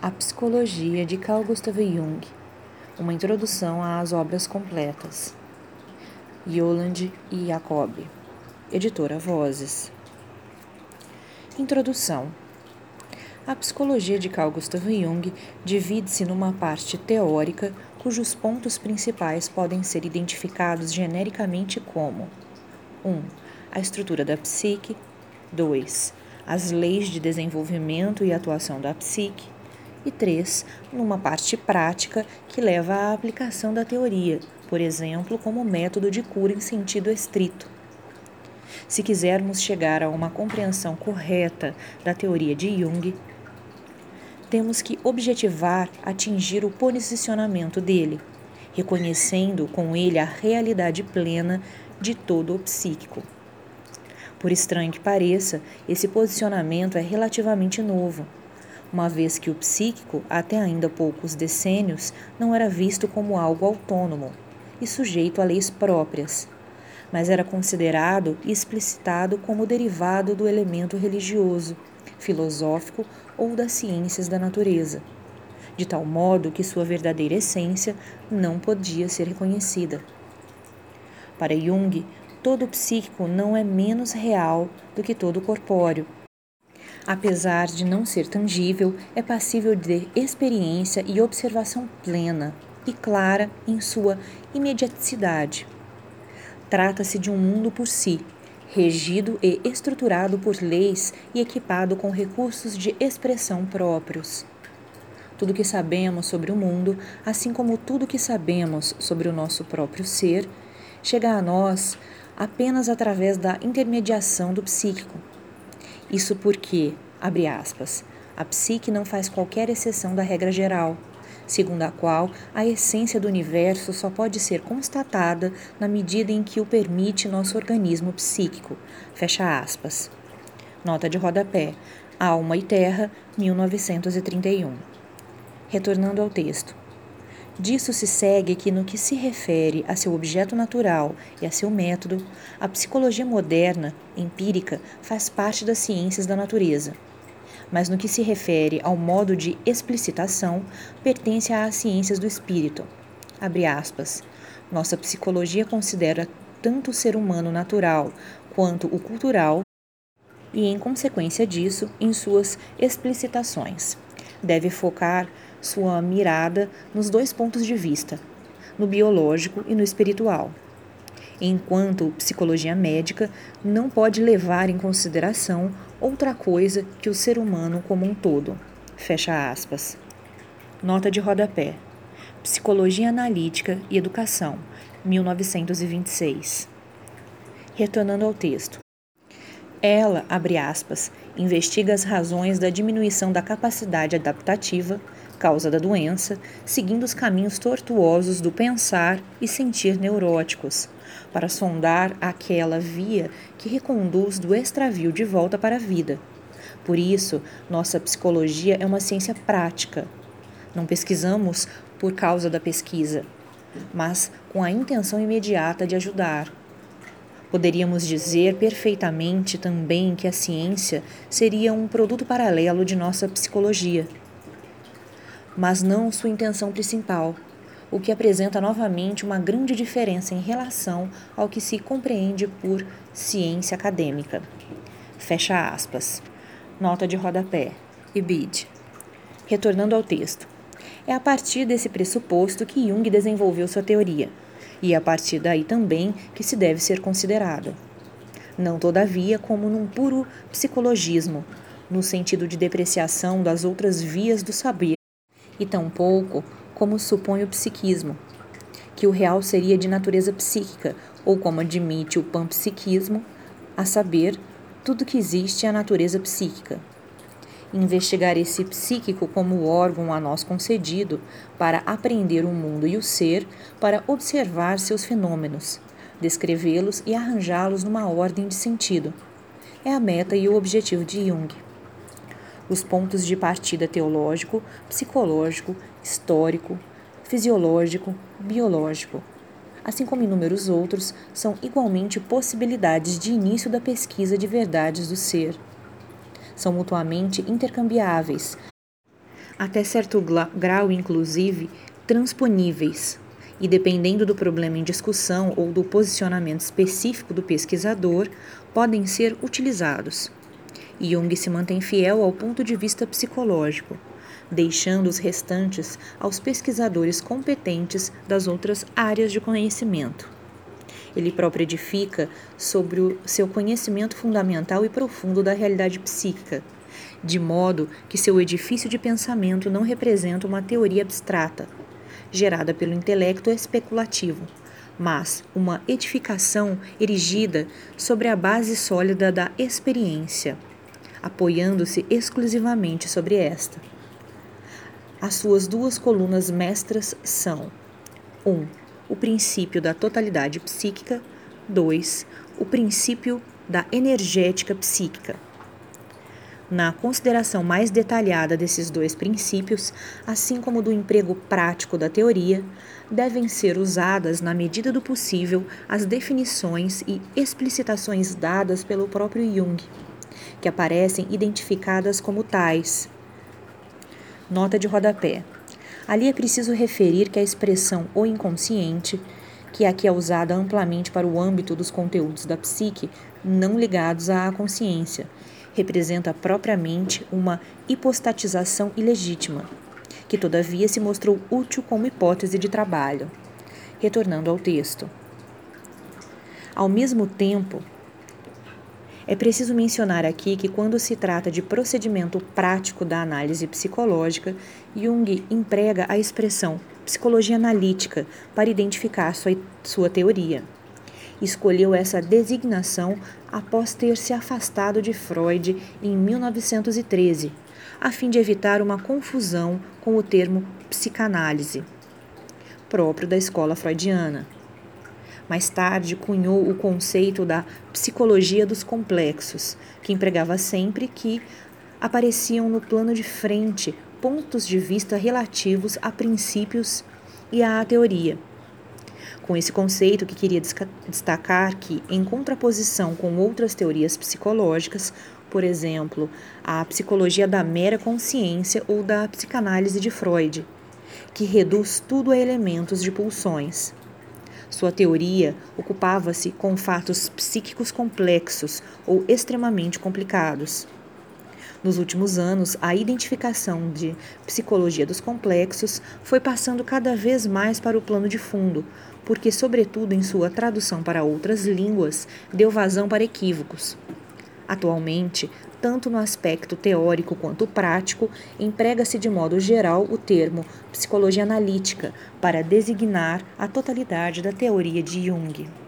A Psicologia de Carl Gustav Jung. Uma introdução às obras completas. Yolande e Jacob. Editora Vozes. Introdução. A psicologia de Carl Gustav Jung divide-se numa parte teórica, cujos pontos principais podem ser identificados genericamente como: 1. Um, a estrutura da psique, 2. As leis de desenvolvimento e atuação da psique, e três, numa parte prática que leva à aplicação da teoria, por exemplo, como método de cura em sentido estrito. Se quisermos chegar a uma compreensão correta da teoria de Jung, temos que objetivar atingir o posicionamento dele, reconhecendo com ele a realidade plena de todo o psíquico. Por estranho que pareça, esse posicionamento é relativamente novo uma vez que o psíquico, até ainda poucos decênios, não era visto como algo autônomo e sujeito a leis próprias, mas era considerado e explicitado como derivado do elemento religioso, filosófico ou das ciências da natureza, de tal modo que sua verdadeira essência não podia ser reconhecida. Para Jung, todo psíquico não é menos real do que todo corpóreo apesar de não ser tangível, é passível de experiência e observação plena e clara em sua imediaticidade. Trata-se de um mundo por si, regido e estruturado por leis e equipado com recursos de expressão próprios. Tudo que sabemos sobre o mundo, assim como tudo que sabemos sobre o nosso próprio ser, chega a nós apenas através da intermediação do psíquico isso porque, abre aspas, a psique não faz qualquer exceção da regra geral, segundo a qual a essência do universo só pode ser constatada na medida em que o permite nosso organismo psíquico. Fecha aspas. Nota de rodapé. Alma e Terra, 1931. Retornando ao texto. Disso se segue que, no que se refere a seu objeto natural e a seu método, a psicologia moderna, empírica, faz parte das ciências da natureza. Mas no que se refere ao modo de explicitação, pertence às ciências do espírito. Aspas, Nossa psicologia considera tanto o ser humano natural quanto o cultural e, em consequência disso, em suas explicitações. Deve focar sua mirada nos dois pontos de vista, no biológico e no espiritual. Enquanto psicologia médica não pode levar em consideração outra coisa que o ser humano como um todo. Fecha aspas. Nota de rodapé. Psicologia Analítica e Educação, 1926. Retornando ao texto. Ela, abre aspas, investiga as razões da diminuição da capacidade adaptativa causa da doença, seguindo os caminhos tortuosos do pensar e sentir neuróticos, para sondar aquela via que reconduz do extravio de volta para a vida. Por isso, nossa psicologia é uma ciência prática. Não pesquisamos por causa da pesquisa, mas com a intenção imediata de ajudar. Poderíamos dizer perfeitamente também que a ciência seria um produto paralelo de nossa psicologia mas não sua intenção principal, o que apresenta novamente uma grande diferença em relação ao que se compreende por ciência acadêmica. Fecha aspas. Nota de rodapé. Ibid. Retornando ao texto. É a partir desse pressuposto que Jung desenvolveu sua teoria, e é a partir daí também que se deve ser considerado. Não, todavia, como num puro psicologismo, no sentido de depreciação das outras vias do saber e tampouco como supõe o psiquismo, que o real seria de natureza psíquica, ou como admite o panpsiquismo, a saber, tudo que existe é a natureza psíquica. Investigar esse psíquico como órgão a nós concedido para apreender o mundo e o ser, para observar seus fenômenos, descrevê-los e arranjá-los numa ordem de sentido. É a meta e o objetivo de Jung os pontos de partida teológico, psicológico, histórico, fisiológico, biológico, assim como inúmeros outros, são igualmente possibilidades de início da pesquisa de verdades do ser. São mutuamente intercambiáveis, até certo grau, inclusive, transponíveis, e dependendo do problema em discussão ou do posicionamento específico do pesquisador, podem ser utilizados. Jung se mantém fiel ao ponto de vista psicológico, deixando os restantes aos pesquisadores competentes das outras áreas de conhecimento. Ele próprio edifica sobre o seu conhecimento fundamental e profundo da realidade psíquica, de modo que seu edifício de pensamento não representa uma teoria abstrata, gerada pelo intelecto especulativo, mas uma edificação erigida sobre a base sólida da experiência, apoiando-se exclusivamente sobre esta. As suas duas colunas mestras são: 1. Um, o princípio da totalidade psíquica, 2. O princípio da energética psíquica. Na consideração mais detalhada desses dois princípios, assim como do emprego prático da teoria, devem ser usadas, na medida do possível, as definições e explicitações dadas pelo próprio Jung, que aparecem identificadas como tais. Nota de rodapé. Ali é preciso referir que a expressão o inconsciente, que aqui é usada amplamente para o âmbito dos conteúdos da psique não ligados à consciência, representa propriamente uma hipostatização ilegítima, que todavia se mostrou útil como hipótese de trabalho. Retornando ao texto. Ao mesmo tempo, é preciso mencionar aqui que, quando se trata de procedimento prático da análise psicológica, Jung emprega a expressão psicologia analítica para identificar sua, sua teoria. Escolheu essa designação após ter se afastado de Freud em 1913, a fim de evitar uma confusão com o termo psicanálise, próprio da escola freudiana. Mais tarde, cunhou o conceito da psicologia dos complexos, que empregava sempre que apareciam no plano de frente pontos de vista relativos a princípios e à teoria. Com esse conceito que queria destacar que, em contraposição com outras teorias psicológicas, por exemplo, a psicologia da mera consciência ou da psicanálise de Freud, que reduz tudo a elementos de pulsões. Sua teoria ocupava-se com fatos psíquicos complexos ou extremamente complicados. Nos últimos anos, a identificação de psicologia dos complexos foi passando cada vez mais para o plano de fundo, porque, sobretudo em sua tradução para outras línguas, deu vazão para equívocos. Atualmente, tanto no aspecto teórico quanto prático, emprega-se de modo geral o termo psicologia analítica para designar a totalidade da teoria de Jung.